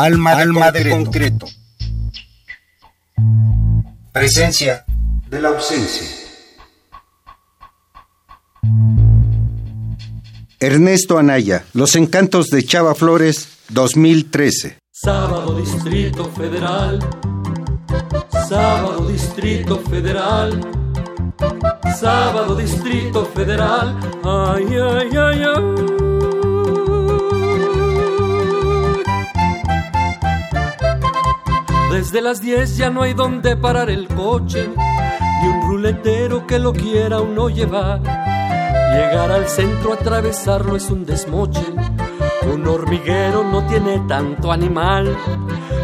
Alma, de, Alma concreto. de concreto. Presencia de la ausencia. Ernesto Anaya, Los Encantos de Chava Flores, 2013. Sábado Distrito Federal. Sábado Distrito Federal. Sábado Distrito Federal. Ay, ay, ay, ay. Desde las 10 ya no hay donde parar el coche, ni un ruletero que lo quiera uno llevar. Llegar al centro, atravesarlo es un desmoche. Un hormiguero no tiene tanto animal.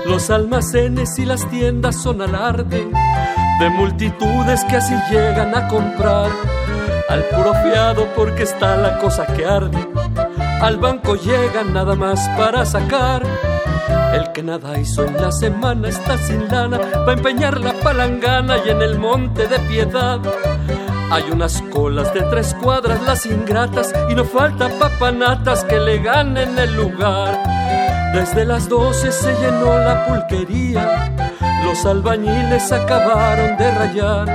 Los almacenes y las tiendas son alarde de multitudes que así llegan a comprar. Al puro fiado porque está la cosa que arde. Al banco llegan nada más para sacar el que nada hizo en la semana está sin lana, va a empeñar la palangana y en el monte de piedad. Hay unas colas de tres cuadras, las ingratas, y no falta papanatas que le ganen el lugar. Desde las doce se llenó la pulquería, los albañiles acabaron de rayar.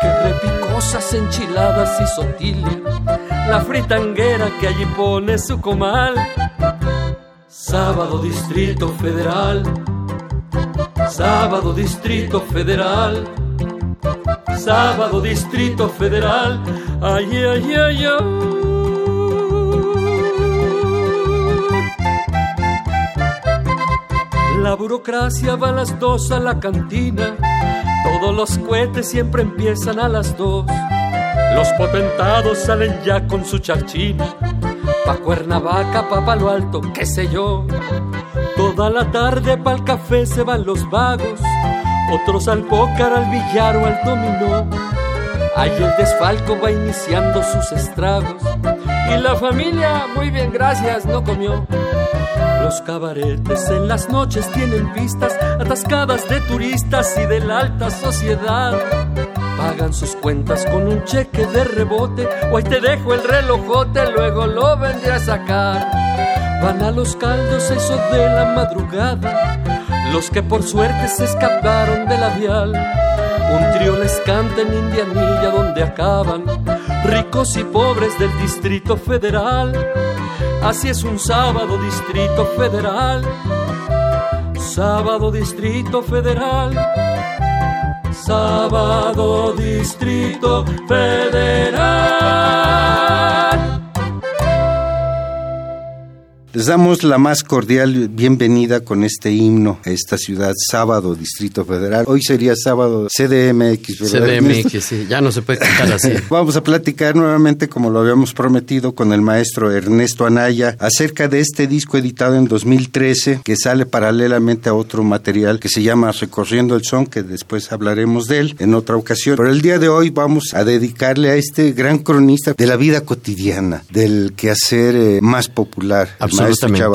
Que repicosas enchiladas y sotilia, la fritanguera que allí pone su comal Sábado Distrito Federal. Sábado Distrito Federal. Sábado Distrito Federal. Ay, ay, ay, ay. La burocracia va a las dos a la cantina. Todos los cohetes siempre empiezan a las dos. Los potentados salen ya con su charchina pa' Cuernavaca, pa' Palo Alto, qué sé yo. Toda la tarde pa'l café se van los vagos, otros al pócar, al billar o al dominó. Ahí el desfalco va iniciando sus estragos y la familia, muy bien, gracias, no comió. Los cabaretes en las noches tienen pistas atascadas de turistas y de la alta sociedad pagan sus cuentas con un cheque de rebote ahí te dejo el relojote, luego lo vendré a sacar. Van a los caldos eso de la madrugada, los que por suerte se escaparon de la vial. Un trío les canta en Indianilla donde acaban ricos y pobres del Distrito Federal. Así es un sábado Distrito Federal. Sábado Distrito Federal Sábado Distrito Federal. Les damos la más cordial bienvenida con este himno a esta ciudad, sábado Distrito Federal. Hoy sería sábado CDMX, ¿verdad? CDMX, sí, ya no se puede cantar así. Vamos a platicar nuevamente, como lo habíamos prometido, con el maestro Ernesto Anaya acerca de este disco editado en 2013 que sale paralelamente a otro material que se llama Recorriendo el Son, que después hablaremos de él en otra ocasión. Pero el día de hoy vamos a dedicarle a este gran cronista de la vida cotidiana, del quehacer eh, más popular.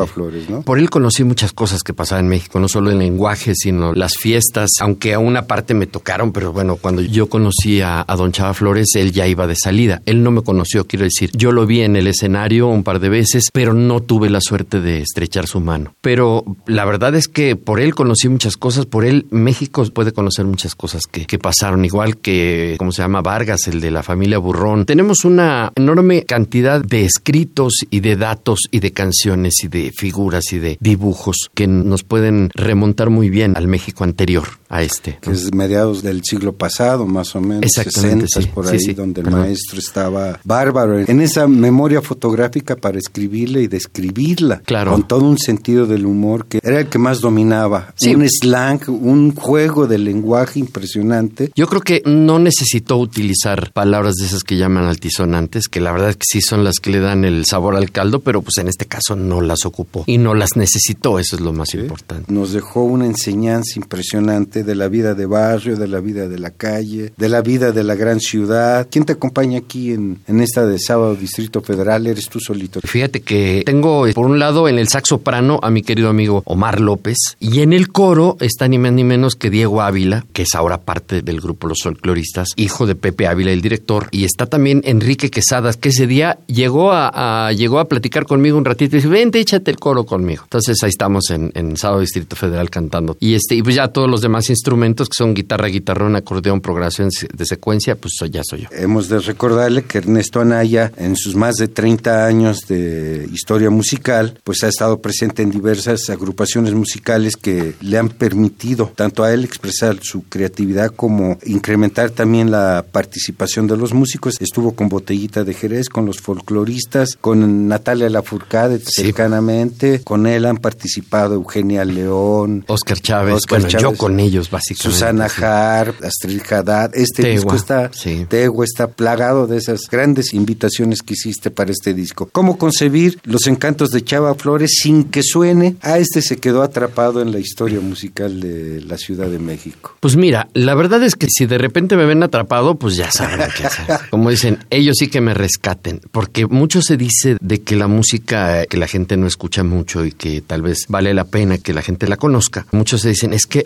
Flores, ¿no? Por él conocí muchas cosas que pasaban en México, no solo el lenguaje, sino las fiestas, aunque a una parte me tocaron, pero bueno, cuando yo conocí a, don Chava Flores, él ya iba de salida. Él no me conoció, quiero decir, yo lo vi en el escenario un par de veces, pero no tuve la suerte de estrechar su mano. Pero la verdad es que por él conocí muchas cosas, por él México puede conocer muchas cosas que, que pasaron, igual que, ¿cómo se llama? Vargas, el de la familia Burrón. Tenemos una enorme cantidad de escritos y de datos y de canciones y de figuras y de dibujos que nos pueden remontar muy bien al México anterior a este. Que es mediados del siglo pasado, más o menos. Exactamente. 60 por ahí, donde el maestro estaba bárbaro. En esa memoria fotográfica para escribirla y describirla. Claro. Con todo un sentido del humor que era el que más dominaba. Un slang, un juego de lenguaje impresionante. Yo creo que no necesitó utilizar palabras de esas que llaman altisonantes, que la verdad es que sí son las que le dan el sabor al caldo, pero pues en este caso no las ocupó y no las necesitó, eso es lo más importante. Nos dejó una enseñanza impresionante de la vida de barrio, de la vida de la calle, de la vida de la gran ciudad. ¿Quién te acompaña aquí en, en esta de sábado Distrito Federal? ¿Eres tú solito? Fíjate que tengo por un lado en el saxo prano a mi querido amigo Omar López y en el coro está ni más ni menos que Diego Ávila, que es ahora parte del grupo Los Folcloristas, hijo de Pepe Ávila, el director, y está también Enrique Quesadas, que ese día llegó a, llegó a platicar conmigo un ratito y dice, vente, échate el coro conmigo. Entonces ahí estamos en, en Sábado Distrito Federal cantando. Y este, y pues ya todos los demás instrumentos que son guitarra, guitarrón, acordeón, programación de secuencia, pues ya soy yo. Hemos de recordarle que Ernesto Anaya, en sus más de 30 años de historia musical, pues ha estado presente en diversas agrupaciones musicales que le han permitido tanto a él expresar su creatividad como incrementar también la participación de los músicos. Estuvo con Botellita de Jerez, con los folcloristas, con Natalia Lafourcade cercanamente, con él han participado Eugenia León, Oscar Chávez, bueno, yo con ellos básicamente. Susana Har, Astrid Haddad, este disco está, está plagado de esas grandes invitaciones que hiciste para este disco. ¿Cómo concebir los encantos de Chava Flores sin que suene? A este se quedó atrapado en la historia musical de la Ciudad de México. Pues mira, la verdad es que si de repente me ven atrapado, pues ya saben qué hacer. Como dicen, ellos sí que me rescaten, porque mucho se dice de que la música que la gente no escucha mucho y que tal vez vale la pena que la gente la conozca. Muchos se dicen, es que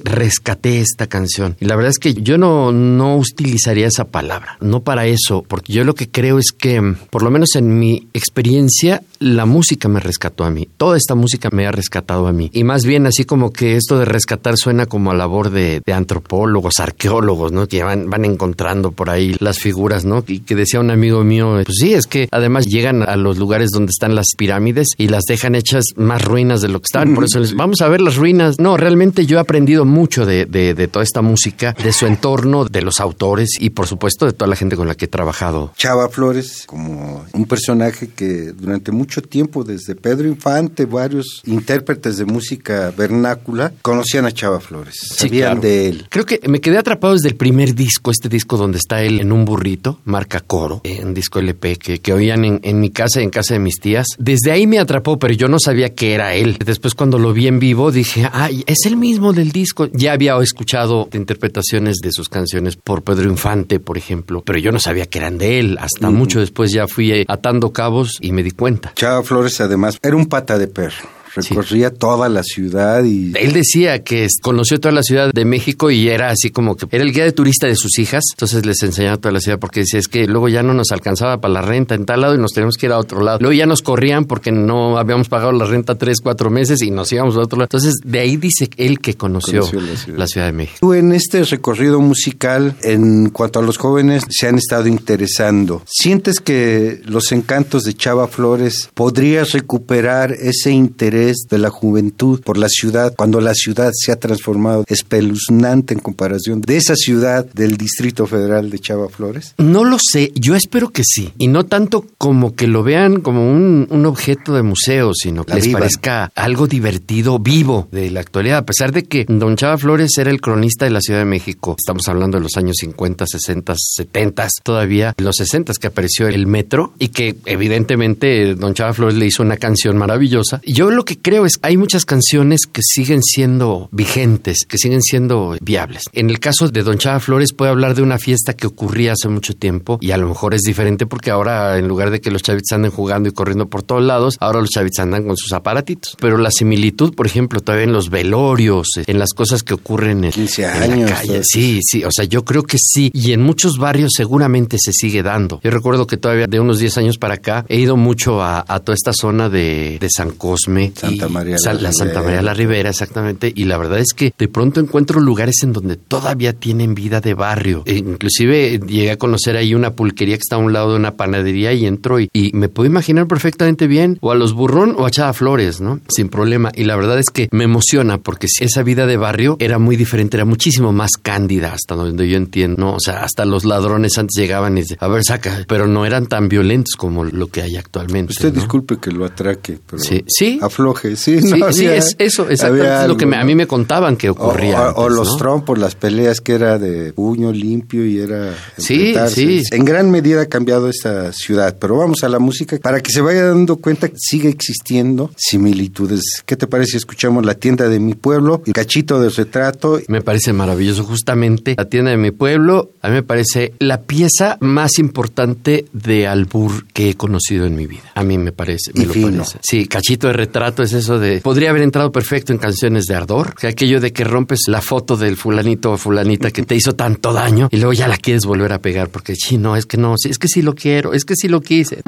rescaté esta canción. Y la verdad es que yo no, no utilizaría esa palabra, no para eso, porque yo lo que creo es que, por lo menos en mi experiencia, la música me rescató a mí. Toda esta música me ha rescatado a mí. Y más bien así como que esto de rescatar suena como a labor de, antropólogos, arqueólogos, ¿no? Que van, van encontrando por ahí las figuras, ¿no? Y que decía un amigo mío, pues sí, es que además llegan a los lugares donde están las pirámides y las dejan hechas más ruinas de lo que estaban. Por eso les vamos a ver las ruinas. No, realmente yo he aprendido mucho de, de toda esta música, de su entorno, de los autores y por supuesto de toda la gente con la que he trabajado. Chava Flores, como un personaje que durante mucho tiempo, desde Pedro Infante, varios intérpretes de música vernácula conocían a Chava Flores, sabían de él. Creo que me quedé atrapado desde el primer disco, este disco donde está él en un burrito, marca Coro, eh, un disco LP que, que oían en, en mi casa y en casa de mis tías. Desde ahí me atrapó, pero yo no sabía que era él. Después cuando lo vi en vivo dije, ay, es el mismo del disco. Ya había escuchado interpretaciones de sus canciones por Pedro Infante, por ejemplo, pero yo no sabía que eran de él. Hasta mucho después ya fui atando cabos y me di cuenta. Chava Flores además era un pata de perro recorría toda la ciudad y... Él decía que conoció toda la ciudad de México y era así como que era el guía de turista de sus hijas, entonces les enseñaba toda la ciudad porque decía es que luego ya no nos alcanzaba para la renta en tal lado y nos teníamos que ir a otro lado. Luego ya nos corrían porque no habíamos pagado la renta tres, cuatro meses y nos íbamos a otro lado. Entonces de ahí dice él que conoció, la, ciudad. de México. Tú en este recorrido musical, en cuanto a los jóvenes, se han estado interesando. ¿Sientes que los encantos de Chava Flores podrías recuperar ese interés de la juventud por la ciudad, cuando la ciudad se ha transformado espeluznante en comparación de esa ciudad del Distrito Federal de Chava Flores? No lo sé, yo espero que sí, y no tanto como que lo vean como un, objeto de museo, sino que les parezca algo divertido, vivo de la actualidad, a pesar de que don Chava Flores era el cronista de la Ciudad de México, estamos hablando de los años 50, 60, 70, todavía en los 60 que apareció el metro y que evidentemente don Chava Flores le hizo una canción maravillosa. Yo lo que creo es que hay muchas canciones que siguen siendo vigentes, que siguen siendo viables. En el caso de Don Chava Flores puede hablar de una fiesta que ocurría hace mucho tiempo y a lo mejor es diferente porque ahora en lugar de que los chavitos anden jugando y corriendo por todos lados, ahora los chavitos andan con sus aparatitos. Pero la similitud, por ejemplo, todavía en los velorios, en las cosas que ocurren en, 15 años, la calle. Sí, sí, o sea, yo creo que sí. Y en muchos barrios seguramente se sigue dando. Yo recuerdo que todavía de unos 10 años para acá he ido mucho a, toda esta zona de, de San Cosme, Santa María la, Santa María la Ribera, exactamente. Y la verdad es que de pronto encuentro lugares en donde todavía tienen vida de barrio. E inclusive llegué a conocer ahí una pulquería que está a un lado de una panadería y entro y, me puedo imaginar perfectamente bien o a los burrón o a Chava Flores, ¿no? Sin problema. Y la verdad es que me emociona porque esa vida de barrio era muy diferente, era muchísimo más cándida hasta donde yo entiendo, ¿no? O sea, hasta los ladrones antes llegaban y decían, a ver, saca, pero no eran tan violentos como lo que hay actualmente. Usted disculpe que lo atraque, pero sí, sí, sí. Sí, es eso, exactamente es lo que a mí me contaban que ocurría. O, los trompos, las peleas que era de puño limpio y era... Sí, sí. En gran medida ha cambiado esta ciudad, pero vamos a la música para que se vaya dando cuenta que sigue existiendo similitudes. ¿Qué te parece si escuchamos La tienda de mi pueblo, el cachito de retrato? Me parece maravilloso, justamente La tienda de mi pueblo, a mí me parece la pieza más importante de albur que he conocido en mi vida. A mí me parece, me lo parece. Sí, cachito de retrato es eso de podría haber entrado perfecto en canciones de ardor, que aquello de que rompes la foto del fulanito o fulanita que te hizo tanto daño y luego ya la quieres volver a pegar porque sí, no, es que no, es que sí lo quiero, es que sí lo quise.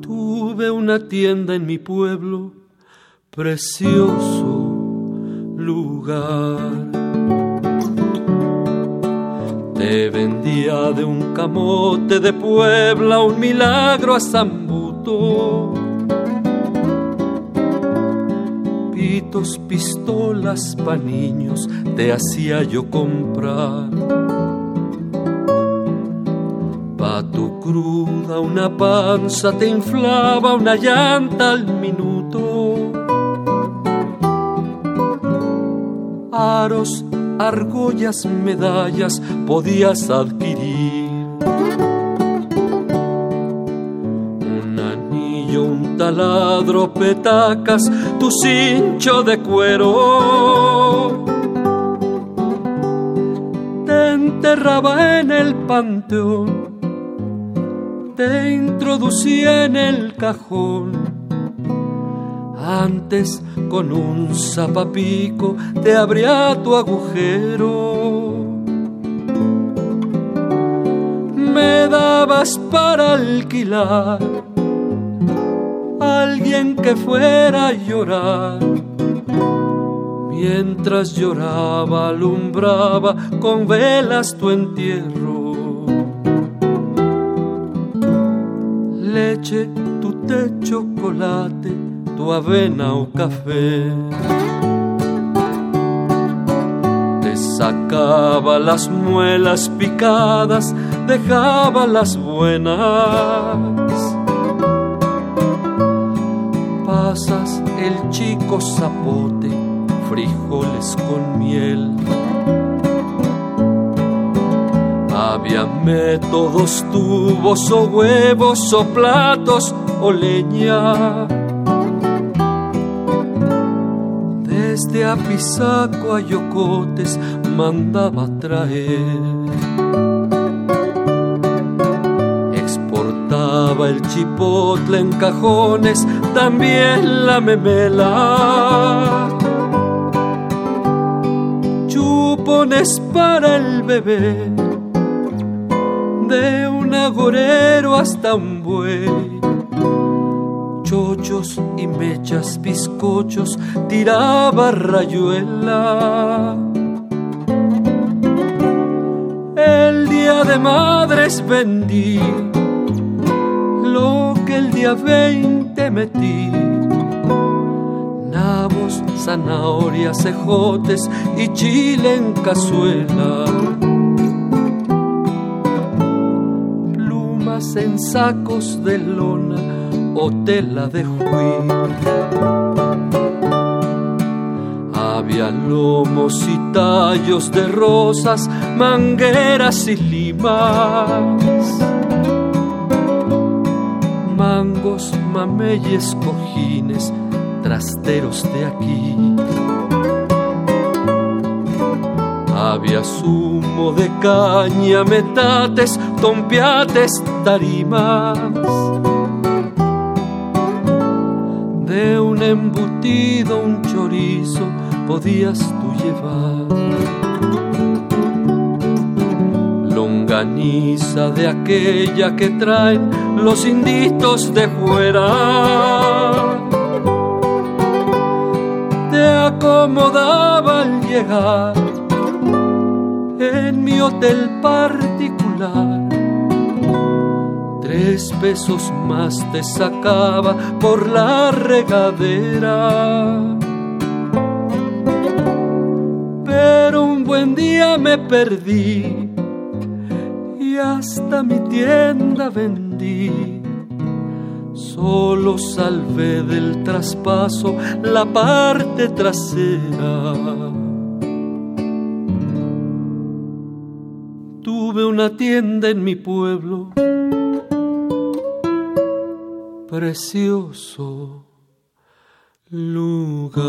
Tuve una tienda en mi pueblo, precioso lugar te vendía de un camote de Puebla un milagro a Zambuto. Pitos, pistolas pa' niños te hacía yo comprar. Pa' tu cruda una panza te inflaba una llanta al minuto. Aros argollas, medallas podías adquirir. Un anillo, un taladro, petacas, tu cincho de cuero. Te enterraba en el panteón, te introducía en el cajón antes con un zapapico te abría tu agujero. Me dabas para alquilar alguien que fuera a llorar. Mientras lloraba, alumbraba con velas tu entierro. Leche, tu té, chocolate avena o café. Te sacaba las muelas picadas, dejaba las buenas. Pasas el chico zapote, frijoles con miel. Había métodos, tubos o huevos o platos o leña de Apizaco a Yocotes mandaba traer. Exportaba el chipotle en cajones, también la memela. Chupones para el bebé, de un agorero hasta un buey chochos y mechas, bizcochos, tiraba rayuela. El día de madres vendí lo que el día veinte metí. Nabos, zanahorias, cejotes y chile en cazuela. En sacos de lona o tela de juiz. Había lomos y tallos de rosas, mangueras y limas, mangos, mameyes, cojines, trasteros de aquí. Había zumo de caña, metates, tompiates, tarimas de un embutido, un chorizo podías tú llevar. Longaniza de aquella que traen los inditos de fuera. Te acomodaba al llegar en mi hotel particular tres pesos más te sacaba por la regadera. Pero un buen día me perdí hasta mi tienda vendí. Solo salvé del traspaso la parte trasera. Tuve una tienda en mi pueblo, precioso lugar.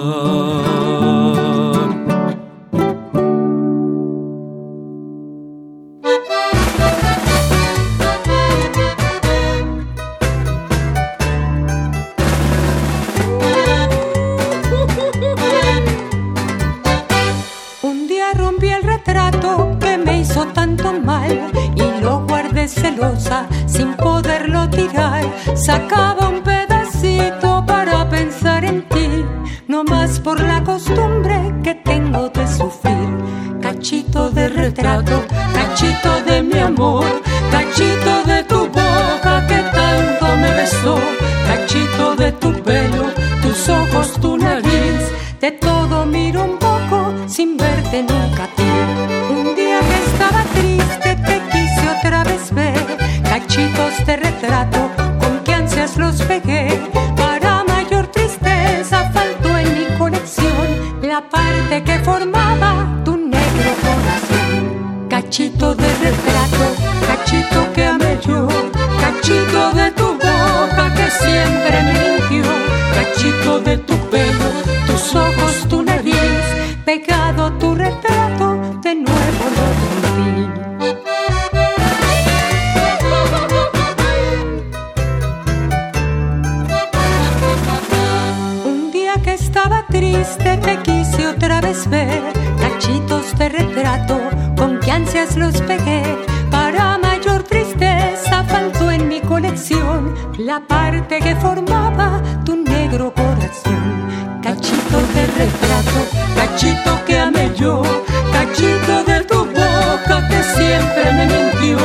En mi colección la parte que formaba tu negro corazón. Cachito de retrato, cachito que amé yo, cachito de tu boca que siempre me mintió,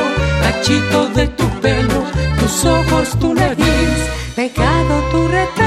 cachito de tu pelo, tus ojos, tu nariz, pegado tu retrato,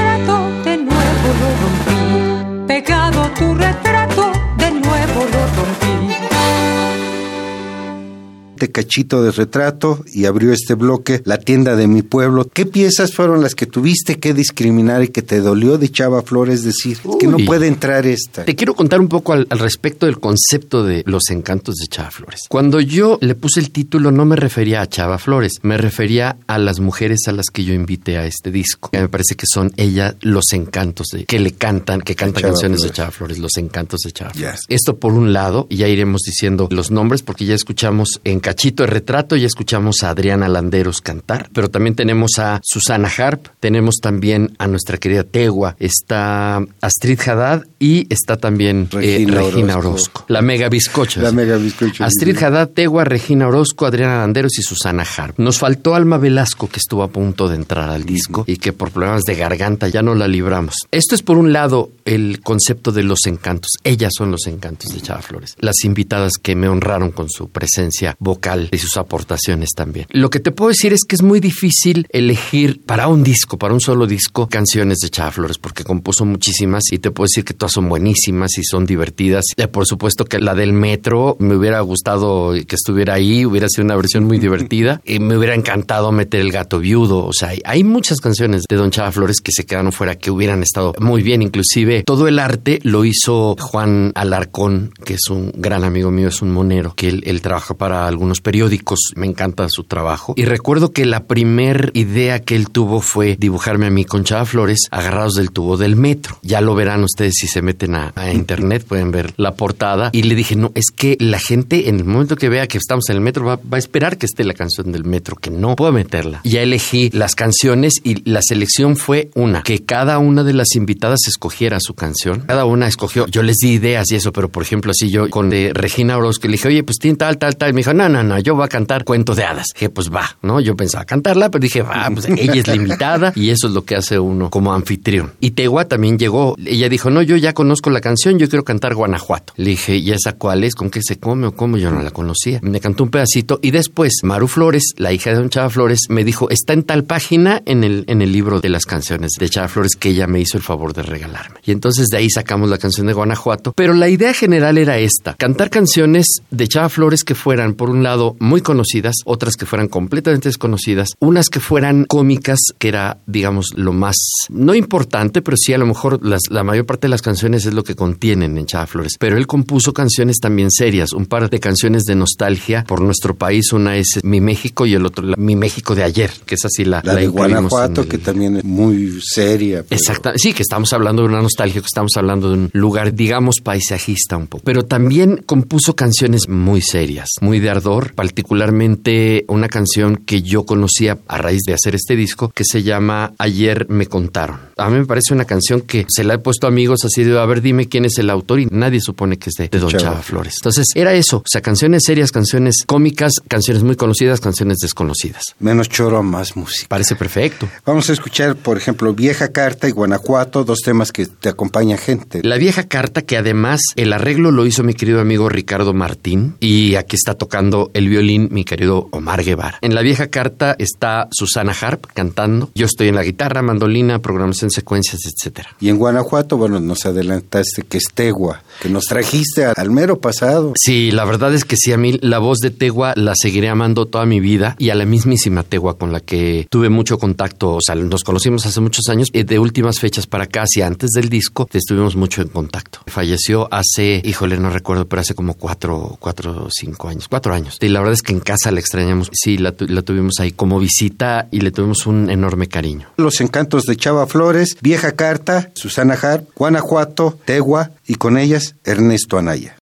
De cachito de retrato y abrió este bloque La tienda de mi pueblo. ¿Qué piezas fueron las que tuviste que discriminar y que te dolió de Chava Flores decir que no puede entrar esta? Te quiero contar un poco al, respecto del concepto de los encantos de Chava Flores. Cuando yo le puse el título no me refería a Chava Flores, me refería a las mujeres a las que yo invité a este disco. Me parece que son ellas los encantos de que le cantan, que cantan canciones de Chava Flores, los encantos de Chava Flores. Esto por un lado, y ya iremos diciendo los nombres porque ya escuchamos en cachito de retrato, ya escuchamos a Adriana Landeros cantar, pero también tenemos a Susana Harp, tenemos también a nuestra querida Tegua, está Astrid Haddad y está también eh, Regina, Orozco. La mega bizcocha. La mega bizcocha. Astrid Haddad, Tegua, Regina Orozco, Adriana Landeros y Susana Harp. Nos faltó Alma Velasco, que estuvo a punto de entrar al disco y que por problemas de garganta ya no la libramos. Esto es por un lado el concepto de los encantos. Ellas son los encantos de Chava Flores. Las invitadas que me honraron con su presencia vocal y sus aportaciones también. Lo que te puedo decir es que es muy difícil elegir para un disco, para un solo disco, canciones de Chava Flores, porque compuso muchísimas y te puedo decir que todas son buenísimas y son divertidas. Por supuesto que la del metro me hubiera gustado que estuviera ahí, hubiera sido una versión muy divertida. Y me hubiera encantado meter el gato viudo. O sea, hay muchas canciones de Don Chava Flores que se quedaron fuera, que hubieran estado muy bien. Inclusive todo el arte lo hizo Juan Alarcón, que es un gran amigo mío, es un monero, que él, él trabaja para algunos periódicos me encanta su trabajo. Y recuerdo que la primer idea que él tuvo fue dibujarme a mí con Chava Flores agarrados del tubo del metro. Ya lo verán ustedes si se meten a, internet, pueden ver la portada. Y le dije, no, es que la gente en el momento que vea que estamos en el metro va, a esperar que esté la canción del metro, que no puedo meterla. Ya elegí las canciones y la selección fue una, que cada una de las invitadas escogiera su canción. Cada una escogió, yo les di ideas y eso, pero por ejemplo, así yo con de Regina Orozco le dije, oye, pues tiene tal, tal, tal. Y me dijo, no, no, no, yo voy a cantar cuento de hadas. Dije, pues va, ¿no? Yo pensaba cantarla, pero dije, va, pues ella es la invitada y eso es lo que hace uno como anfitrión. Y Tegua también llegó, ella dijo, no, yo ya conozco la canción, yo quiero cantar Guanajuato. Le dije, ¿y esa cuál es? ¿Con qué se come o cómo? Yo no la conocía. Me cantó un pedacito y después Maru Flores, la hija de Don Chava Flores, me dijo, está en tal página en el, en el libro de las canciones de Chava Flores que ella me hizo el favor de regalarme. Y entonces de ahí sacamos la canción de Guanajuato. Pero la idea general era esta, cantar canciones de Chava Flores que fueran, por un un lado, muy conocidas, otras que fueran completamente desconocidas, unas que fueran cómicas, que era, digamos, lo más, no importante, pero sí a lo mejor la mayor parte de las canciones es lo que contienen en Chava Flores. Pero él compuso canciones también serias, un par de canciones de nostalgia por nuestro país. Una es Mi México y el otro Mi México de ayer, que es así la, la, de Guanajuato, que también es muy seria. Exacto, sí, que estamos hablando de una nostalgia, que estamos hablando de un lugar, digamos, paisajista un poco. Pero también compuso canciones muy serias, muy de ardor, particularmente una canción que yo conocía a raíz de hacer este disco, que se llama Ayer me contaron. A mí me parece una canción que se la he puesto a amigos así de, a ver, dime quién es el autor y nadie supone que es de, Don Chava. Flores. Entonces, era eso, o sea, canciones serias, canciones cómicas, canciones muy conocidas, canciones desconocidas. Menos choro, más música. Parece perfecto. Vamos a escuchar, por ejemplo, Vieja Carta y Guanajuato, dos temas que te acompaña gente. La Vieja Carta, que además el arreglo lo hizo mi querido amigo Ricardo Martín y aquí está tocando el violín mi querido Omar Guevara. En La Vieja Carta está Susana Harp cantando, yo estoy en la guitarra, mandolina, programación, secuencias, etcétera. Y en Guanajuato, bueno, nos adelantaste que es Tegua, que nos trajiste al mero pasado. Sí, la verdad es que sí, a mí la voz de Tegua la seguiré amando toda mi vida y a la mismísima Tegua con la que tuve mucho contacto, o sea, nos conocimos hace muchos años y de últimas fechas para acá, y antes del disco, estuvimos mucho en contacto. Falleció hace, híjole, no recuerdo, pero hace como cuatro, cuatro, cinco años, cuatro años. Y la verdad es que en casa la extrañamos. Sí, la, la tuvimos ahí como visita y le tuvimos un enorme cariño. Los encantos de Chava Flores, Vieja Carta, Susana Hart, Guanajuato, Tegua y con ellas Ernesto Anaya.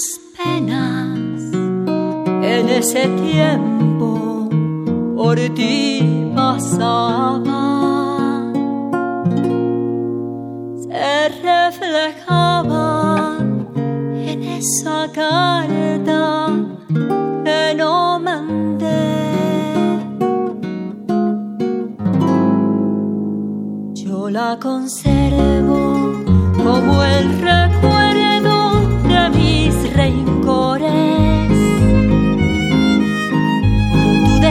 Las penas en ese tiempo por ti pasaban. Se reflejaban en esa carta no mandé. Yo la conservo como el recuerdo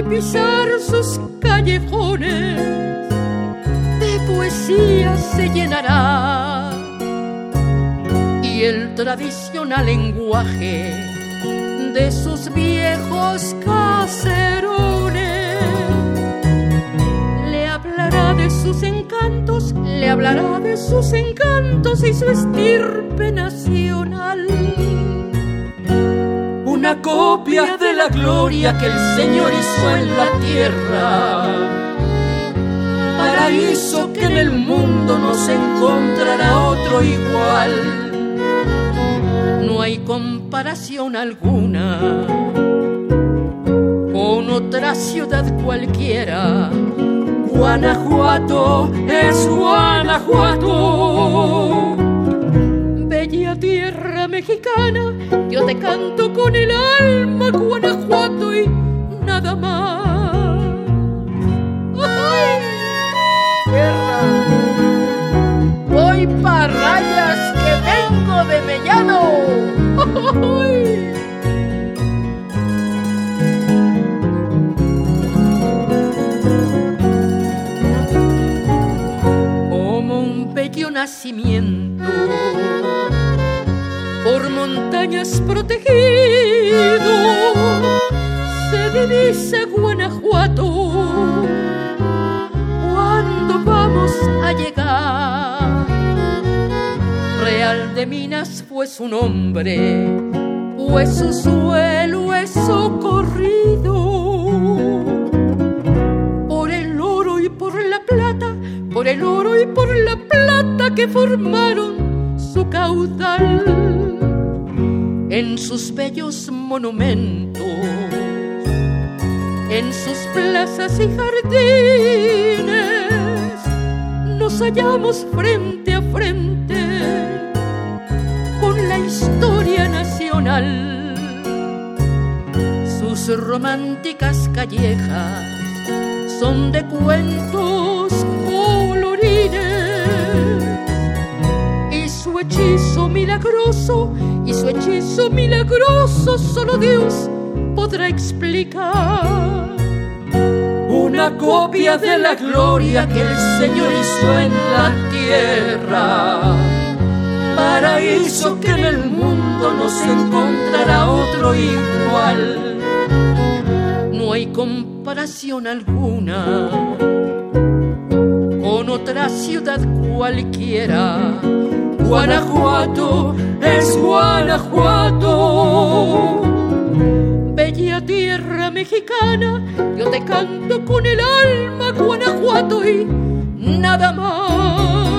al pisar sus callejones de poesía se llenará y el tradicional lenguaje de sus viejos caserones le hablará de sus encantos, le hablará de sus encantos y su estirpe nacional. Una copia de la gloria que el Señor hizo en la tierra paraíso que en el mundo no se encontrará otro igual. No hay comparación alguna con otra ciudad cualquiera. Guanajuato es Guanajuato. Bella tierra mexicana, yo te canto con el alma, Guanajuato y nada más. ¡Ay! Tierra, voy pa' rayas que vengo de Mellano. ¡Ay! como un bello nacimiento por montañas protegido se divisa Guanajuato. Cuando vamos a llegar Real de Minas fue su nombre pues su suelo es socorrido. Por el oro y por la plata, por el oro y por la plata que formaron su caudal. En sus bellos monumentos, en sus plazas y jardines, nos hallamos frente a frente con la historia nacional. Sus románticas callejas son de cuentos colorines y su hechizo milagroso y su hechizo milagroso solo Dios podrá explicar. Una copia de la gloria que el Señor hizo en la tierra. Paraíso que en el mundo no se encontrará otro igual. No hay comparación alguna con otra ciudad cualquiera. Guanajuato es Guanajuato. Bella tierra mexicana, yo te canto con el alma Guanajuato y nada más.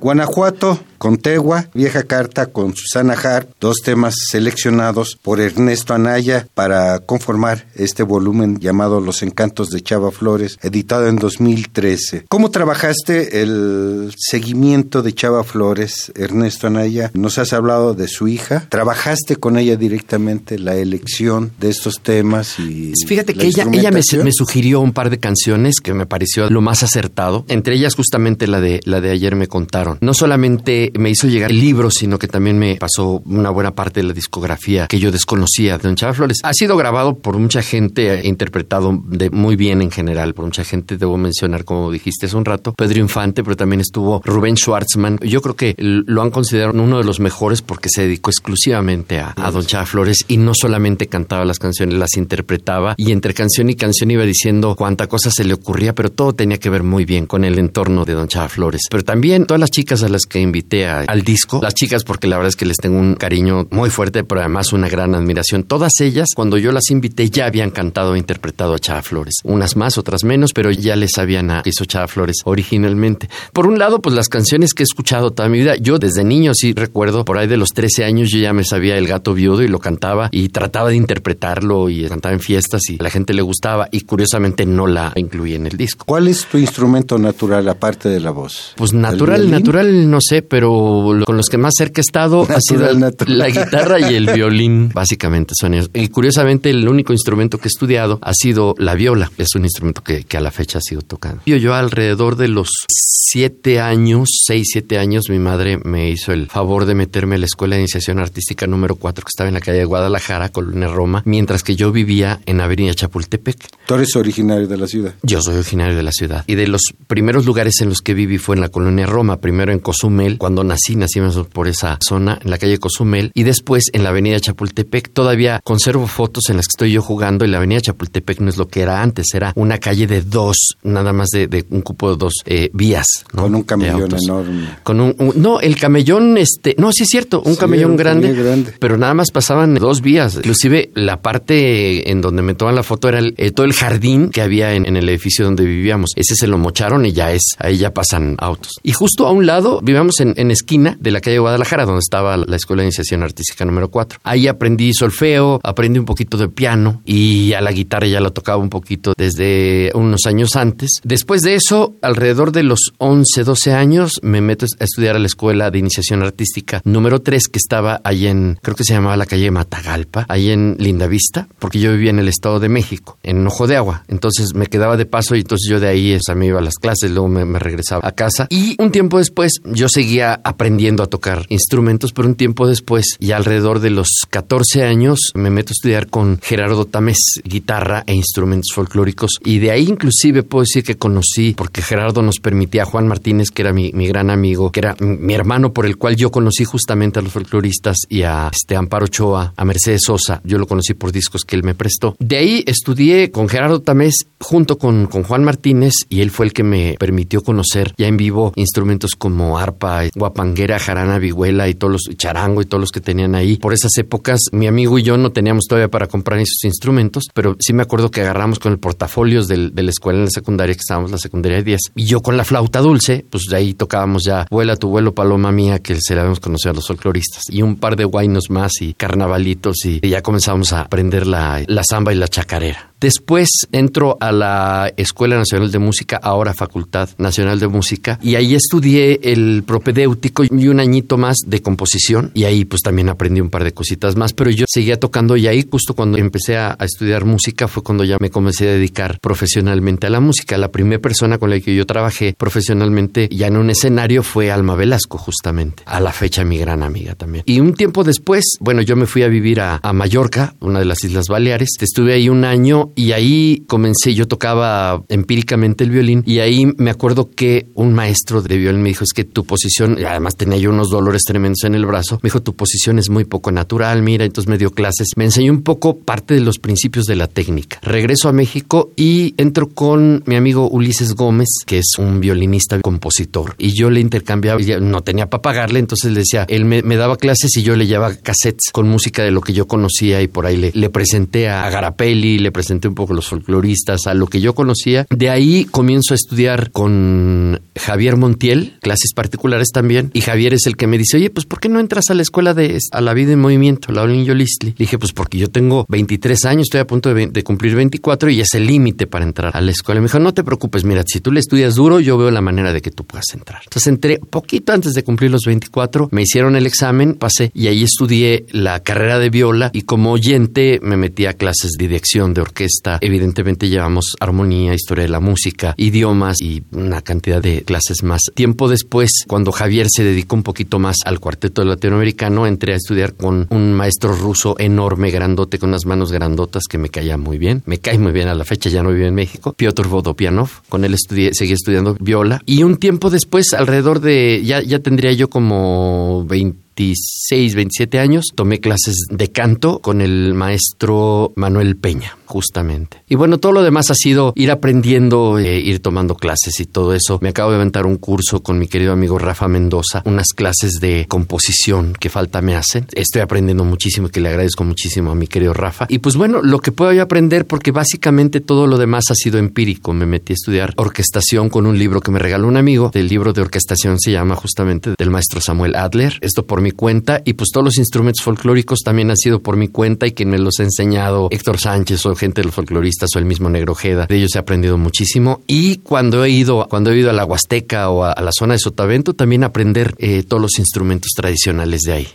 Guanajuato, Contegua, Vieja Carta con Susana Harp, dos temas seleccionados por Ernesto Anaya para conformar este volumen llamado Los Encantos de Chava Flores, editado en 2013. ¿Cómo trabajaste el seguimiento de Chava Flores, Ernesto Anaya? Nos has hablado de su hija, trabajaste con ella directamente la elección de estos temas y... Fíjate la que ella, ella me, me sugirió un par de canciones que me pareció lo más acertado, entre ellas justamente la de, la de ayer me contaron. No solamente me hizo llegar el libro, sino que también me pasó una buena parte de la discografía que yo desconocía de Don Chava Flores. Ha sido grabado por mucha gente, interpretado de muy bien en general, por mucha gente, debo mencionar, como dijiste hace un rato, Pedro Infante, pero también estuvo Rubén Schwartzman. Yo creo que lo han considerado uno de los mejores porque se dedicó exclusivamente a, a Don Chava Flores y no solamente cantaba las canciones, las interpretaba y entre canción y canción iba diciendo cuánta cosa se le ocurría, pero todo tenía que ver muy bien con el entorno de Don Chava Flores. Pero también todas las chicas a las que invité al disco, las chicas porque la verdad es que les tengo un cariño muy fuerte, pero además una gran admiración. Todas ellas, cuando yo las invité, ya habían cantado e interpretado a Chava Flores. Unas más, otras menos, pero ya les sabían a que hizo Chava Flores originalmente. Por un lado, pues las canciones que he escuchado toda mi vida, yo desde niño sí recuerdo, por ahí de los 13 años yo ya me sabía El Gato Viudo y lo cantaba y trataba de interpretarlo y cantaba en fiestas y a la gente le gustaba y curiosamente no la incluí en el disco. ¿Cuál es tu instrumento natural aparte de la voz? Pues natural, natural no sé, pero con los que más cerca he estado ha sido la guitarra y el violín, básicamente son ellos. Y curiosamente el único instrumento que he estudiado ha sido la viola. Es un instrumento que, a la fecha ha sido tocado. Yo, yo alrededor de los siete años, seis, siete años, mi madre me hizo el favor de meterme a la Escuela de Iniciación Artística número 4, que estaba en la calle de Guadalajara, Colonia Roma, mientras que yo vivía en Avenida Chapultepec. ¿Tú eres originario de la ciudad? Yo soy originario de la ciudad. Y de los primeros lugares en los que viví fue en la Colonia Roma, primero en Cozumel, cuando nací, nací por esa zona, en la calle Cozumel, y después en la Avenida Chapultepec. Todavía conservo fotos en las que estoy yo jugando y la Avenida Chapultepec no es lo que era antes, era una calle de dos, nada más de, un cupo de dos eh, vías. Con un camellón enorme. Con un, no, el camellón, este, no, sí es cierto, un camellón grande, pero nada más pasaban dos vías. Inclusive la parte en donde me toman la foto era eh, todo el jardín que había en, el edificio donde vivíamos. Ese se lo mocharon y ya es, ahí ya pasan autos. Y justo a un lado vivíamos en, en esquina de la calle Guadalajara, donde estaba la Escuela de Iniciación Artística número 4. Ahí aprendí solfeo, aprendí un poquito de piano y a la guitarra ya lo tocaba un poquito desde unos años antes. Después de eso, alrededor de los 11, 12 años, me meto a estudiar a la Escuela de Iniciación Artística número 3, que estaba ahí en, creo que se llamaba la calle Matagalpa, ahí en Lindavista, porque yo vivía en el Estado de México, en Ojo de Agua. Entonces me quedaba de paso y entonces yo de ahí esa, me iba a las clases, luego me, me regresaba a casa. Y un tiempo después yo seguía aprendiendo a tocar instrumentos, pero un tiempo después, ya alrededor de los 14 años, me meto a estudiar con Gerardo Tamés, guitarra e instrumentos folclóricos. Y de ahí inclusive puedo decir que conocí, porque Gerardo nos permitía a Juan Martínez, que era mi, gran amigo, que era mi hermano por el cual yo conocí justamente a los folcloristas y a este Amparo Ochoa, a Mercedes Sosa. Yo lo conocí por discos que él me prestó. De ahí estudié con Gerardo Tamés junto con, con Juan Martínez y él fue el que me permitió conocer ya en vivo instrumentos como arpa, guapanguera, jarana, vihuela y todos los charango y todos los que tenían ahí. Por esas épocas mi amigo y yo no teníamos todavía para comprar esos instrumentos, pero sí me acuerdo que agarramos con el portafolios de la escuela en la secundaria, que estábamos en la secundaria de 10, y yo con la flauta dulce, pues de ahí tocábamos ya Vuela tu vuelo, paloma mía, que se la habíamos conocido a los folcloristas, y un par de guainos más y carnavalitos, y, ya comenzamos a aprender la, la samba y la chacarera. Después entro a la Escuela Nacional de Música, ahora Facultad Nacional de Música, y ahí estudié el propedéutico y un añito más de composición, y ahí pues también aprendí un par de cositas más, pero yo seguía tocando y ahí justo cuando empecé a, estudiar música fue cuando ya me comencé a dedicar profesionalmente a la música. La primera persona con la que yo trabajé profesionalmente ya en un escenario fue Alma Velasco, justamente, a la fecha mi gran amiga también. Y un tiempo después, bueno, yo me fui a vivir a, a Mallorca, una de las Islas Baleares, estuve ahí un año y ahí comencé, yo tocaba empíricamente el violín y ahí me acuerdo que un maestro de violín me dijo, es que tu posición, y además tenía yo unos dolores tremendos en el brazo, me dijo, tu posición es muy poco natural, mira, entonces me dio clases, me enseñó un poco parte de los principios de la técnica. Regreso a México y entro con mi amigo Ulises Gómez, que es un violinista compositor, y yo le intercambiaba, no tenía para pagarle, entonces le decía, él me, daba clases y yo le llevaba cassettes con música de lo que yo conocía y por ahí le, le presenté a Garapelli, le presenté un poco los folcloristas, a lo que yo conocía. De ahí comienzo a estudiar con Javier Montiel, clases particulares también, y Javier es el que me dice, oye, pues ¿por qué no entras a la escuela de a la vida en movimiento, la Olin Yolistli? dije, pues porque yo tengo 23 años, estoy a punto de, cumplir 24 y es el límite para entrar a la escuela. Me dijo, no te preocupes, mira, si tú le estudias duro, yo veo la manera de que tú puedas entrar. Entonces entré poquito antes de cumplir los 24, me hicieron el examen, pasé y ahí estudié la carrera de viola y como oyente me metí a clases de dirección de orquesta Evidentemente llevamos armonía, historia de la música, idiomas y una cantidad de clases más. Tiempo después, cuando Javier se dedicó un poquito más al cuarteto latinoamericano, entré a estudiar con un maestro ruso enorme, grandote, con unas manos grandotas que me caía muy bien. Me cae muy bien a la fecha, ya no vive en México. Piotr Vodopianov, con él seguí estudiando viola. Y un tiempo después, alrededor de, ya, ya tendría yo como 20 26, 27 años, tomé clases de canto con el maestro Manuel Peña, justamente. Y bueno, todo lo demás ha sido ir aprendiendo, eh, ir tomando clases y todo eso. Me acabo de aventar un curso con mi querido amigo Rafa Mendoza, unas clases de composición que falta me hacen. Estoy aprendiendo muchísimo y que le agradezco muchísimo a mi querido Rafa. Y pues bueno, lo que puedo aprender, porque básicamente todo lo demás ha sido empírico. Me metí a estudiar orquestación con un libro que me regaló un amigo. El libro de orquestación se llama justamente del maestro Samuel Adler. Esto por mi cuenta y pues todos los instrumentos folclóricos también han sido por mi cuenta y quien me los ha enseñado Héctor Sánchez o gente de los folcloristas o el mismo Negro Ojeda. De ellos he aprendido muchísimo y cuando he ido, cuando he ido a la Huasteca o a, la zona de Sotavento también aprender eh, todos los instrumentos tradicionales de ahí.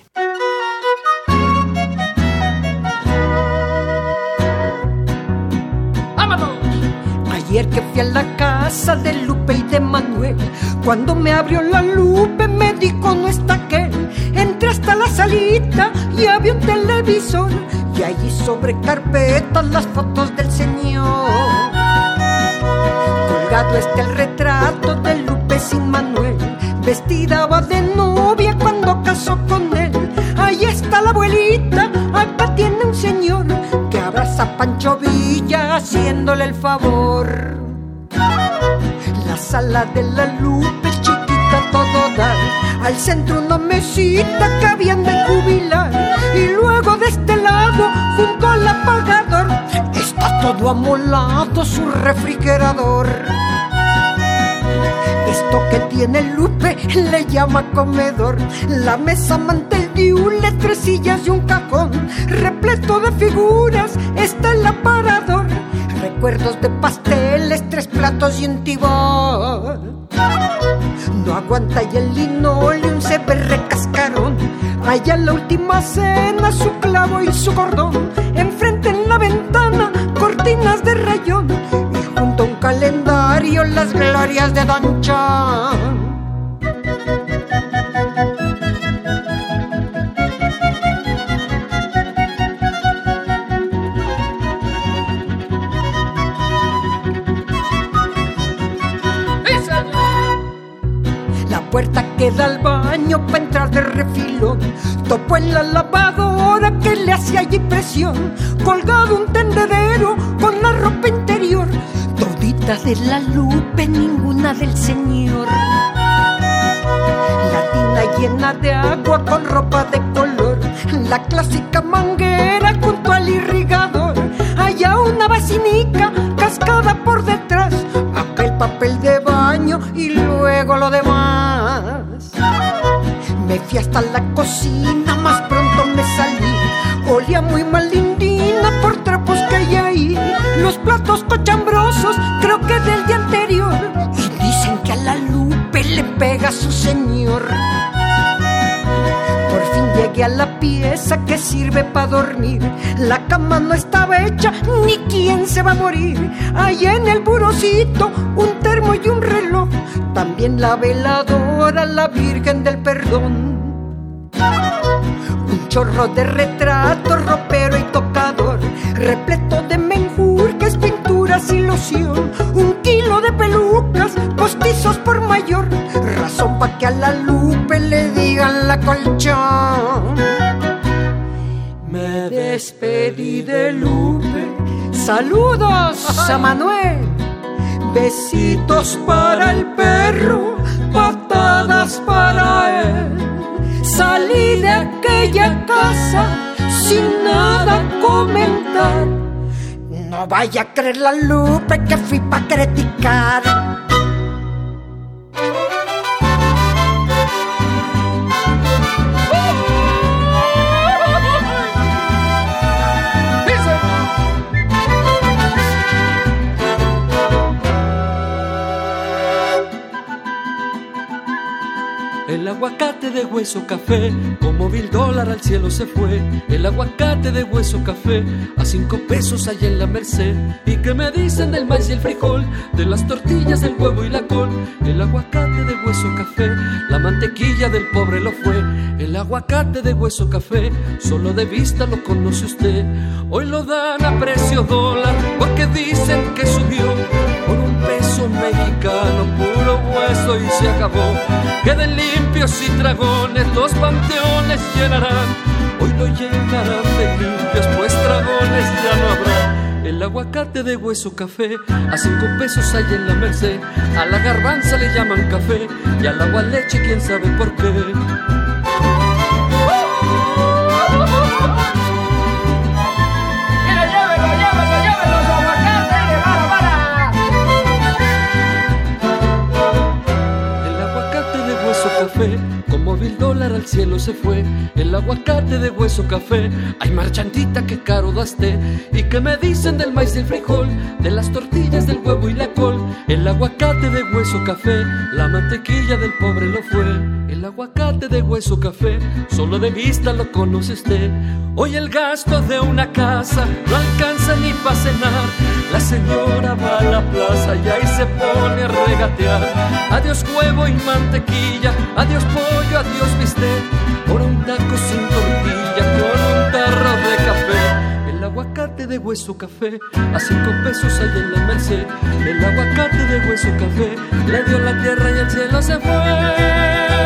Ayer que fui a la casa de Lupe y de Manuel, cuando me abrió la Lupe un televisor y allí sobre carpetas las fotos del señor. Colgado está el retrato de Lupe sin Manuel, vestida va de novia cuando casó con él. Ahí está la abuelita, acá tiene un señor que abraza a Pancho Villa haciéndole el favor. La sala de la Lupe chiquita todo dar, al centro una mesita que habían de jubilar y luego de este lado junto al apagador está todo amolado su refrigerador. Esto que tiene Lupe le llama comedor. La mesa mantel de tres sillas y un cajón repleto de figuras está el aparador. Recuerdos de pasteles, tres platos y un tibón. No aguanta y el linoleum se ve. Allá la última cena, su clavo y su cordón. Enfrente en la ventana, cortinas de rayón. Y junto a un calendario, las glorias de Don Chan. puerta que da al baño para entrar de refilón. Topo en la lavadora que le hacía allí presión. Colgado un tendedero con la ropa interior. Todita de la lupe, ninguna del señor. La tina llena de agua con ropa de color. La clásica manguera junto al irrigador. Allá una vacinica cascada por detrás. Fui hasta la cocina, más pronto me salí. Olía muy malindina por trapos que hay ahí. Los platos cochambrosos, creo que del día anterior. Y dicen que a la lupe le pega su señor. Por fin llegué a la pieza que sirve para dormir. La cama no estaba hecha, ni quién se va a morir. Ahí en el burocito, un termo y un reloj. También la veladora, la Virgen del Perdón. Chorro de retratos, ropero y tocador, repleto de menjurques, pinturas y loción. Un kilo de pelucas, postizos por mayor, razón para que a la lupe le digan la colchón. Me despedí de Lupe, saludos a Manuel, besitos para el perro, patadas para. Salí de aquella casa sin nada comentar. No vaya a creer la lupe que fui pa' criticar. Aguacate de hueso café, como mil dólar al cielo se fue. El aguacate de hueso café, a cinco pesos allá en la merced. ¿Y qué me dicen del maíz y el frijol? De las tortillas, del huevo y la col. El aguacate de hueso café, la mantequilla del pobre lo fue. El aguacate de hueso café, solo de vista lo conoce usted. Hoy lo dan a precio dólar, porque dicen que subió por un peso mexicano, puro hueso y se acabó. Queden limpios y dragones, los panteones llenarán. Hoy lo llenarán de limpios, pues dragones ya no habrá. El aguacate de hueso café, a cinco pesos hay en la merced. A la garbanza le llaman café y al agua leche quién sabe por qué. Mil dólar al cielo se fue. El aguacate de hueso café, ay marchantita que caro daste. ¿Y qué me dicen del maíz y el frijol? De las tortillas, del huevo y la col. El aguacate de hueso café, la mantequilla del pobre lo fue. El aguacate de hueso café, solo de vista lo conoce usted. Hoy el gasto de una casa no alcanza ni para cenar. La señora va a la plaza y ahí se pone a regatear. Adiós huevo y mantequilla, adiós pollo, adiós bistec. Por un taco sin tortilla, con un tarro de café. El aguacate de hueso café, a cinco pesos hay en la merced. El aguacate de hueso café, le dio la tierra y el cielo se fue.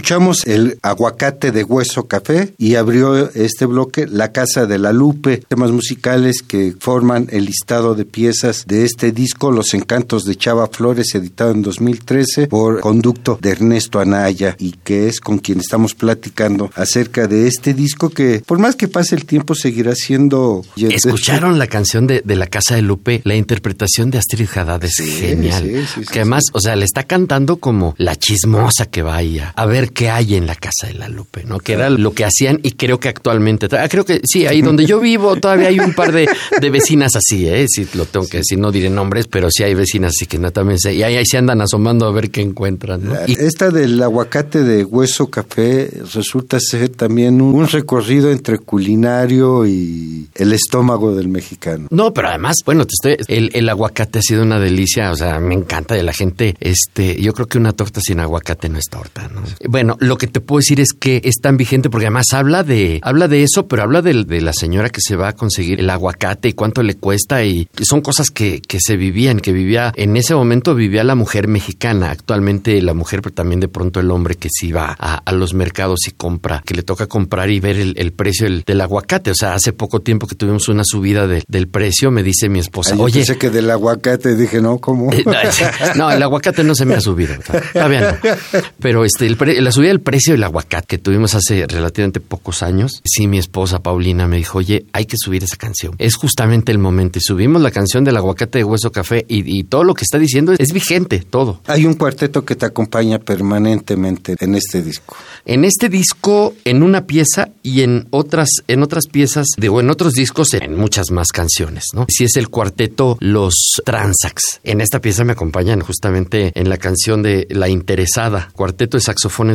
Escuchamos el aguacate de hueso café y abrió este bloque La Casa de la Lupe, temas musicales que forman el listado de piezas de este disco Los Encantos de Chava Flores, editado en 2013 por conducto de Ernesto Anaya y que es con quien estamos platicando acerca de este disco que por más que pase el tiempo seguirá siendo... ¿Escucharon la canción de, de La Casa de Lupe? La interpretación de Astrid Haddad es Sí, genial. sí, sí, sí, que además, o sea, le está cantando como la chismosa que vaya a ver qué hay en la Casa de la Lupe, ¿no? Que era lo que hacían y creo que actualmente, ah, creo que sí, ahí donde yo vivo todavía hay un par de, de vecinas así, ¿eh? Sí, lo tengo que decir, no diré nombres, pero sí hay vecinas así que no también sé. Y ahí, ahí se andan asomando a ver qué encuentran, ¿no? Y- Esta del aguacate de hueso café resulta ser también un, un recorrido entre culinario y el estómago del mexicano. No, pero además, bueno, te estoy, el, el aguacate ha sido una delicia, o sea, me encanta de la gente. Este, yo creo que una torta sin aguacate no es torta, ¿no? Bueno, lo que te puedo decir es que es tan vigente porque además habla de, habla de eso, pero habla de, de la señora que se va a conseguir el aguacate y cuánto le cuesta y son cosas que, que se vivían, que vivía, en ese momento vivía la mujer mexicana, actualmente la mujer, pero también de pronto el hombre que sí va a, a los mercados y compra, que le toca comprar y ver el, el precio del, del aguacate. O sea, hace poco tiempo que tuvimos una subida de- del precio, me dice mi esposa, Ay, yo oye, pensé que del aguacate dije, no, ¿cómo? eh, No, el aguacate no se me ha subido. Todavía no. Pero este, el pre- la subida del precio del aguacate que tuvimos hace relativamente pocos años, sí, mi esposa Paulina me dijo, oye, hay que subir esa canción. Es justamente el momento. Y subimos la canción del aguacate de hueso café y, y todo lo que está diciendo es, es vigente, todo. Hay un cuarteto que te acompaña permanentemente en este disco. En este disco, en una pieza y en otras, en otras piezas, digo, en otros discos, en muchas más canciones, ¿no? Si es el cuarteto Los Transax. En esta pieza me acompañan justamente en la canción de La Interesada, cuarteto de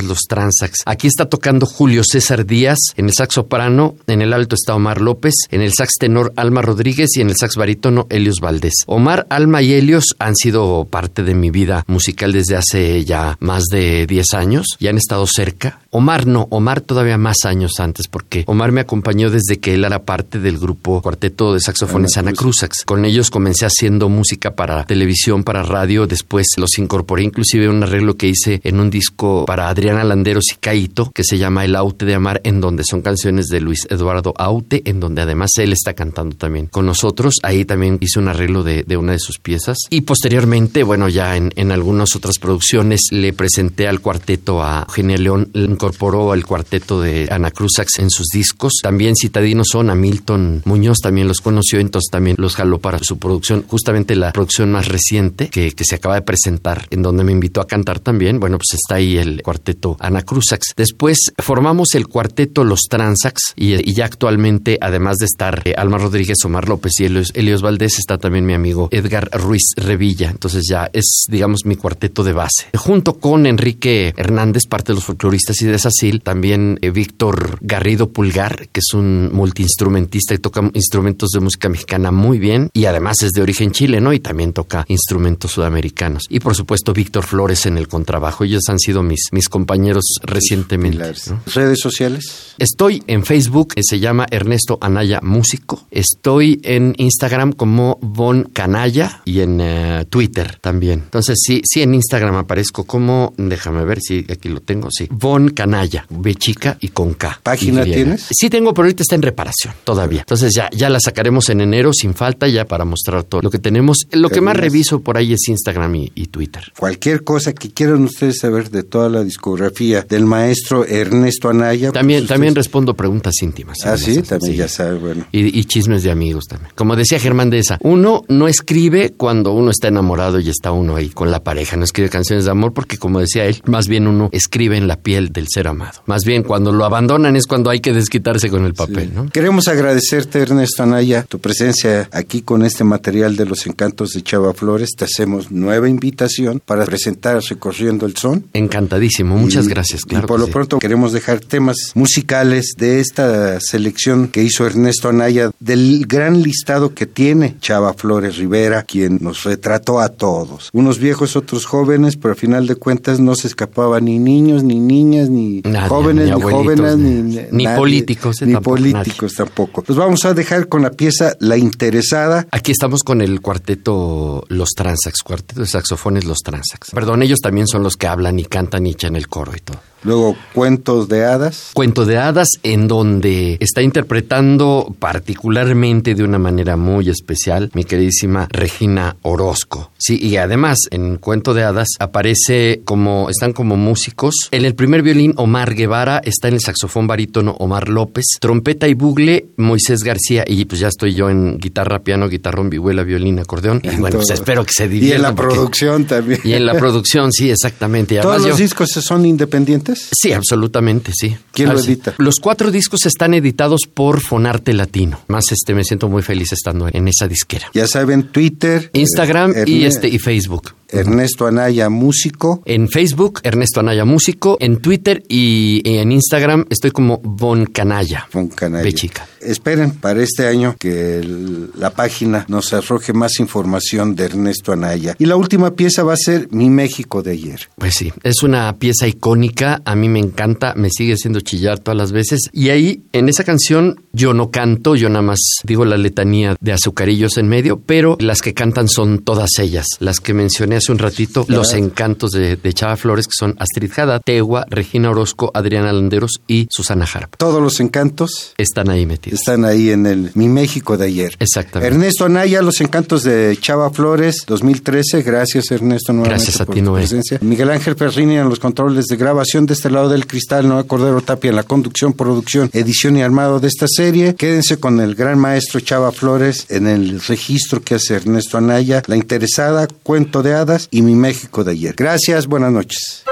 Los Transax. Aquí está tocando Julio César Díaz, en el sax soprano, en el alto está Omar López, en el sax tenor Alma Rodríguez y en el sax barítono Helios Valdés. Omar, Alma y Helios han sido parte de mi vida musical desde hace ya más de 10 años y han estado cerca. Omar no, Omar todavía más años antes, porque Omar me acompañó desde que él era parte del grupo Cuarteto de Saxofones Ana Cruzax. Con ellos comencé haciendo música para televisión, para radio, después los incorporé inclusive un arreglo que hice en un disco para Adriana Landeros y Caito, que se llama El Aute de Amar, en donde son canciones de Luis Eduardo Aute, en donde además él está cantando también con nosotros. Ahí también hice un arreglo de, de una de sus piezas. Y posteriormente, bueno, ya en, en algunas otras producciones le presenté al cuarteto a Eugenia León, incorporó al cuarteto de Ana Cruzax en sus discos. También citadinos son a Milton Muñoz, también los conoció, entonces también los jaló para su producción, justamente la producción más reciente que, que se acaba de presentar, en donde me invitó a cantar también. Bueno, pues está ahí el cuarteto Ana Cruzax. Después formamos el cuarteto Los Transax y, ya actualmente, además de estar eh, Alma Rodríguez, Omar López y Elios, Elios Valdés, está también mi amigo Edgar Ruiz Revilla. Entonces ya es, digamos, mi cuarteto de base. Junto con Enrique Hernández, parte de los folcloristas y de Sacil, también eh, Víctor Garrido Pulgar, que es un multiinstrumentista y toca instrumentos de música mexicana muy bien y además es de origen chileno y también toca instrumentos sudamericanos. Y por supuesto Víctor Flores en el contrabajo. Ellos han sido mis, mis compañeros recientemente. ¿Redes sociales? Estoy en Facebook, que se llama Ernesto Anaya Músico. Estoy en Instagram como Von Canalla y en eh, Twitter también. Entonces sí, sí en Instagram aparezco como, déjame ver si aquí lo tengo, sí, Von Canalla, B chica y con K. ¿Página tienes? Sí tengo, pero ahorita está en reparación todavía. Entonces ya, ya la sacaremos en enero sin falta ya para mostrar todo lo que tenemos. Lo que más reviso por ahí es Instagram y, y Twitter. Cualquier cosa que quieran ustedes saber de toda la discografía del maestro Ernesto Anaya. Pues también, también respondo preguntas íntimas. Ah, sí, también ya sabes, bueno. Y, y, chismes de amigos también. Como decía Germán de esa, uno no escribe cuando uno está enamorado y está uno ahí con la pareja, no escribe canciones de amor porque como decía él, más bien uno escribe en la piel del ser amado. Más bien cuando lo abandonan es cuando hay que desquitarse con el papel, ¿no? Queremos agradecerte, Ernesto Anaya, tu presencia aquí con este material de los encantos de Chava Flores. Te hacemos nueva invitación para presentar Recorriendo el Son. Encantadísimo, muchas gracias. Claro y por lo pronto queremos dejar temas musicales de esta selección que hizo Ernesto Anaya del gran listado que tiene Chava Flores Rivera, quien nos retrató a todos. Unos viejos, otros jóvenes, pero al final de cuentas no se escapaban ni niños, ni niñas, ni jóvenes, ni, jóvenes, ni, ni políticos. Ni políticos tampoco. Los vamos a dejar con la pieza La Interesada. Aquí estamos con el cuarteto Los Transax, cuarteto de saxofones Los Transax. Perdón, ellos también son los que hablan y cantan y echan el coro y todo. Luego, Cuentos de Hadas. Cuento de Hadas, en donde está interpretando particularmente de una manera muy especial mi queridísima Regina Orozco. Sí, y además en Cuento de Hadas aparece como, están como músicos. En el primer violín, Omar Guevara, está en el saxofón barítono Omar López, trompeta y bugle, Moisés García, y pues ya estoy yo en guitarra, piano, guitarrón, vihuela, violín, acordeón. Y bueno, pues espero que se diviertan. Y en la producción también. Y en la producción, sí, exactamente. ¿Todos los discos son independientes? Sí, absolutamente, sí. ¿Quién lo edita? Los cuatro discos están editados por Fonarte Latino. Más este, me siento muy feliz estando en esa disquera. Ya saben, Twitter, Instagram y este y Facebook. Ernesto Anaya Músico. En Facebook, Ernesto Anaya Músico. En Twitter y en Instagram estoy como Bon Canalla. Bon Canalla. De chica. Esperen para este año que el, la página nos arroje más información de Ernesto Anaya. Y la última pieza va a ser Mi México de ayer. Pues sí, es una pieza icónica. A mí me encanta, me sigue haciendo chillar todas las veces. Y ahí, en esa canción, yo no canto, yo nada más digo la letanía de azucarillos en medio, pero las que cantan son todas ellas. Las que mencioné hace un ratito, los encantos de, de, Chava Flores, que son Astrid Jada, Tegua, Regina Orozco, Adriana Landeros y Susana Harp. Todos los encantos están ahí metidos. Están ahí en el Mi México de ayer. Exactamente. Ernesto Anaya, Los encantos de Chava Flores, 2013. Gracias, Ernesto, nuevamente Gracias a por ti, tu Noé. presencia. Miguel Ángel Perrini en los controles de grabación de este lado del cristal, Noé Cordero Tapia en la conducción, producción, edición y armado de esta serie. Quédense con el gran maestro Chava Flores en el registro que hace Ernesto Anaya, La Interesada, Cuento de Hadas y Mi México de ayer. Gracias, buenas noches.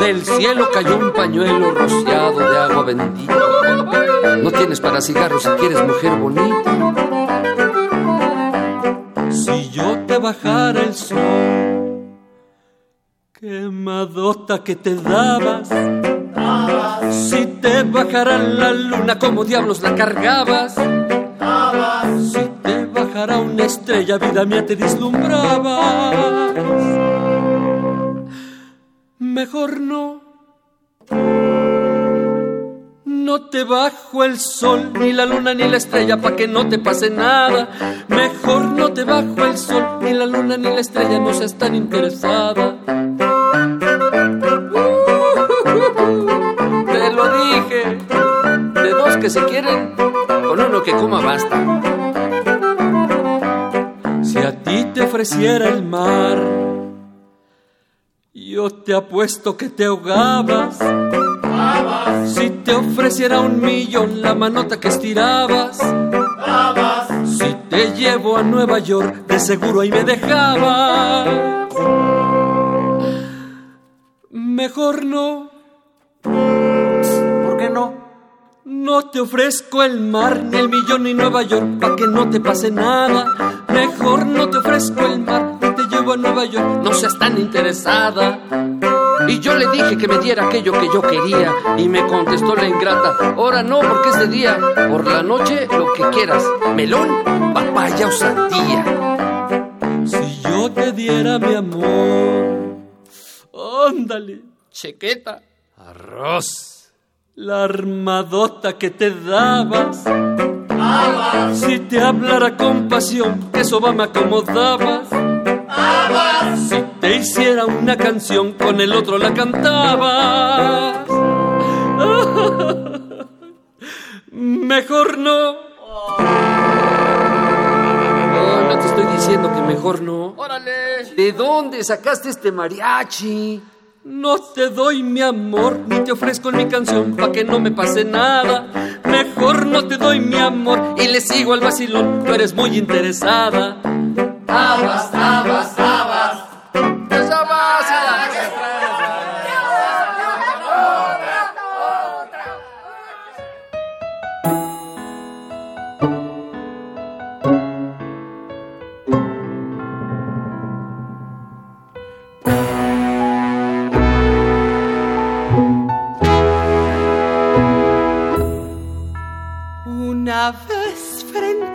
Del cielo cayó un pañuelo rociado de agua bendita. No tienes para cigarros si quieres mujer bonita. Si yo te bajara el sol, quemadota que te dabas. Si te bajara la luna, como diablos la cargabas. Si te bajara una estrella, vida mía, te deslumbrabas. Mejor no. No te bajo el sol, ni la luna, ni la estrella, pa' que no te pase nada. Mejor no te bajo el sol, ni la luna, ni la estrella, no seas tan interesada. Que se quieren, con uno que coma basta. Si a ti te ofreciera el mar, Yo te apuesto que te ahogabas. Si te ofreciera un millón la manota que estirabas. Si te llevo a Nueva York, de seguro ahí me dejabas. Mejor no. No te ofrezco el mar, ni el millón, ni Nueva York, pa' que no te pase nada. Mejor no te ofrezco el mar, ni te llevo a Nueva York, no seas tan interesada. Y yo le dije que me diera aquello que yo quería, y me contestó la ingrata, ahora no, porque es de día, por la noche lo que quieras, melón, papaya o sandía. Si yo te diera mi amor, ándale, chequeta, arroz la armadota que te dabas. Si te hablara con pasión, que eso va me acomodabas. Si te hiciera una canción, con el otro la cantabas. Mejor no. No, no te estoy diciendo que mejor no. ¡Órale! ¿De dónde sacaste este mariachi? No te doy mi amor, ni te ofrezco mi canción, pa' que no me pase nada. Mejor no te doy mi amor y le sigo al vacilón, tú eres muy interesada. Abas, abas, abas.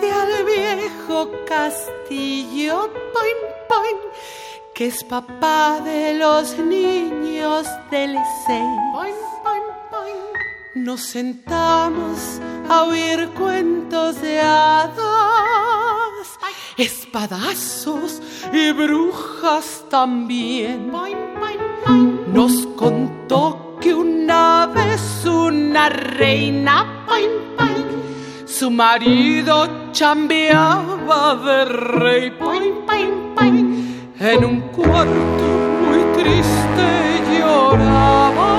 Frente al viejo castillo, poin, poin, que es papá de los niños del seis. Poin, poin, poin. Nos sentamos a oír cuentos de hadas, espadazos y brujas también. Nos contó que una vez una reina, poin, poin, su marido chambeaba de rey, poin, poin, poin, en un cuarto muy triste lloraba.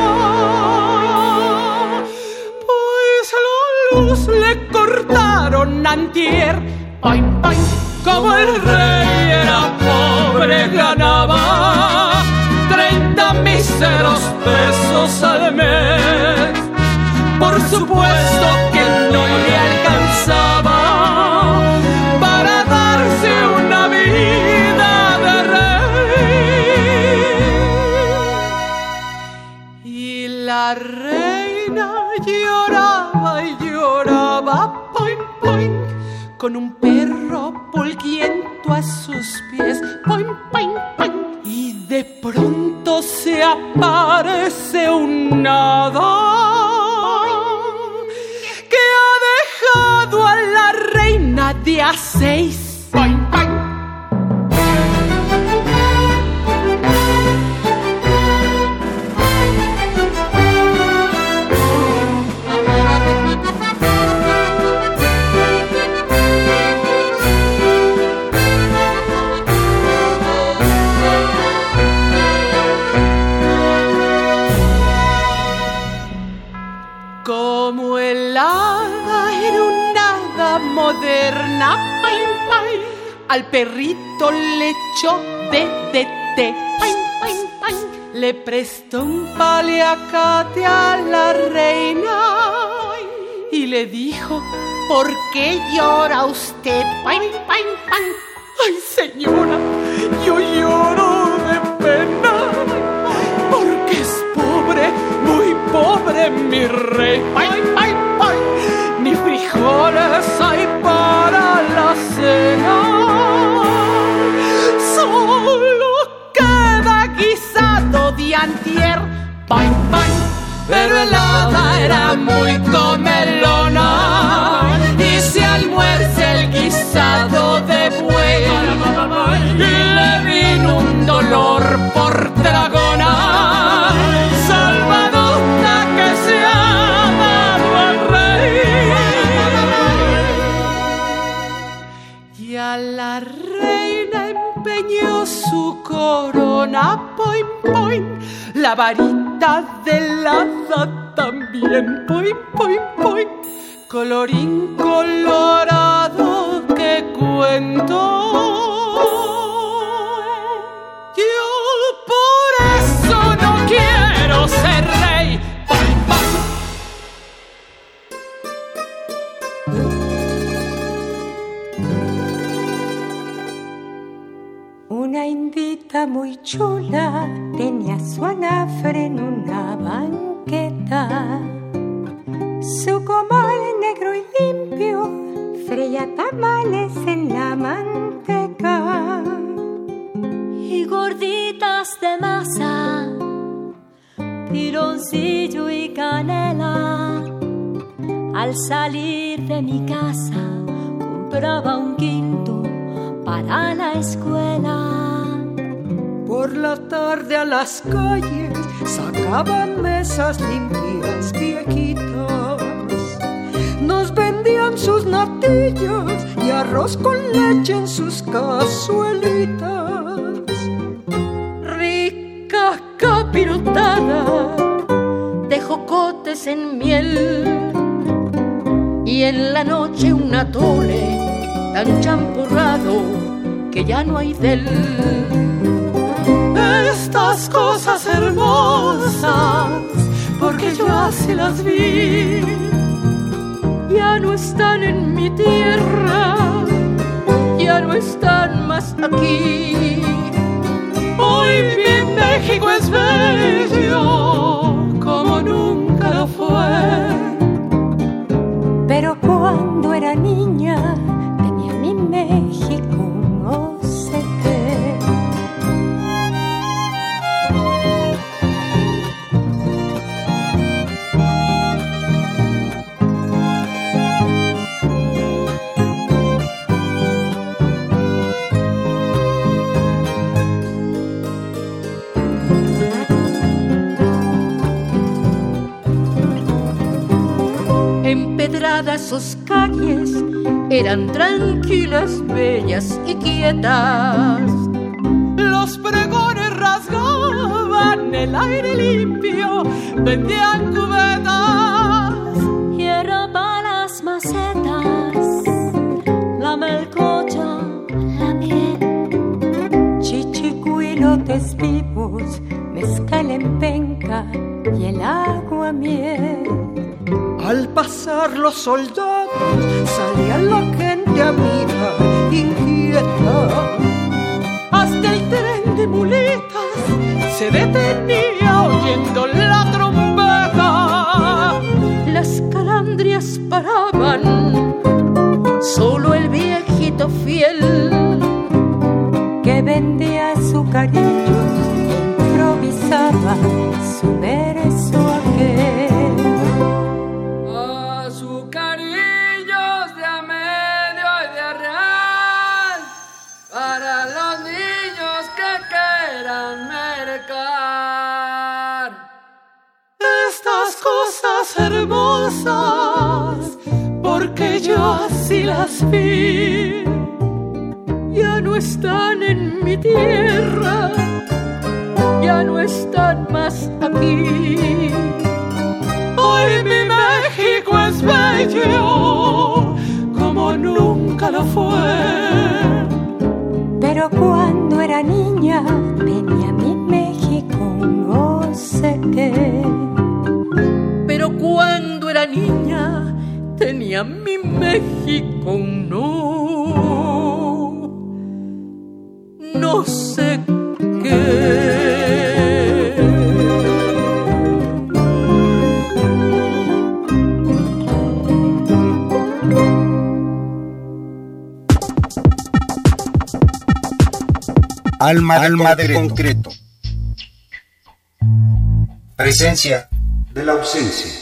Pues la luz le cortaron antier, poin, poin, como el rey era pobre ganaba treinta míseros pesos al mes. Por supuesto que no para darse una vida de rey. Y la reina lloraba y lloraba, poin, poin, con un perro polquiento a sus pies, poin, poin, poin. Y de pronto se aparece un hada dejado a la reina de a seis. Al perrito le echó de de pain, le prestó un paliacate a la reina. Y le dijo, ¿por qué llora usted? Ay, señora, yo lloro florín mesas limpias, viejitas. Nos vendían sus natillos y arroz con leche en sus cazuelitas. Rica capirotada de jocotes en miel y en la noche un atole tan champurrado que ya no hay del. Estas cosas hermosas, porque yo así las vi, ya no están en mi tierra, ya no están más aquí. Hoy mi México es bello como nunca lo fue. Pero cuando era niña sus calles eran tranquilas, bellas y quietas. Los pregones rasgaban el aire limpio, vendían cubetas. Hierba para las macetas, la melcocha, la miel. Chichicuilotes vivos, mezcal en penca y el agua miel. Al pasar los soldados salía la gente amiga, inquieta. Hasta el tren de muletas se detenía oyendo la trompeta. Las calandrias paraban, solo el viejito fiel que vendía azucarillos improvisaba las vi. Ya no están en mi tierra, ya no están más aquí. Hoy mi México es bello, como nunca lo fue. Pero cuando era niña venía mi México, no sé qué cuando era niña tenía mi México no, no sé qué. Alma, Alma de concreto. Presencia de la ausencia.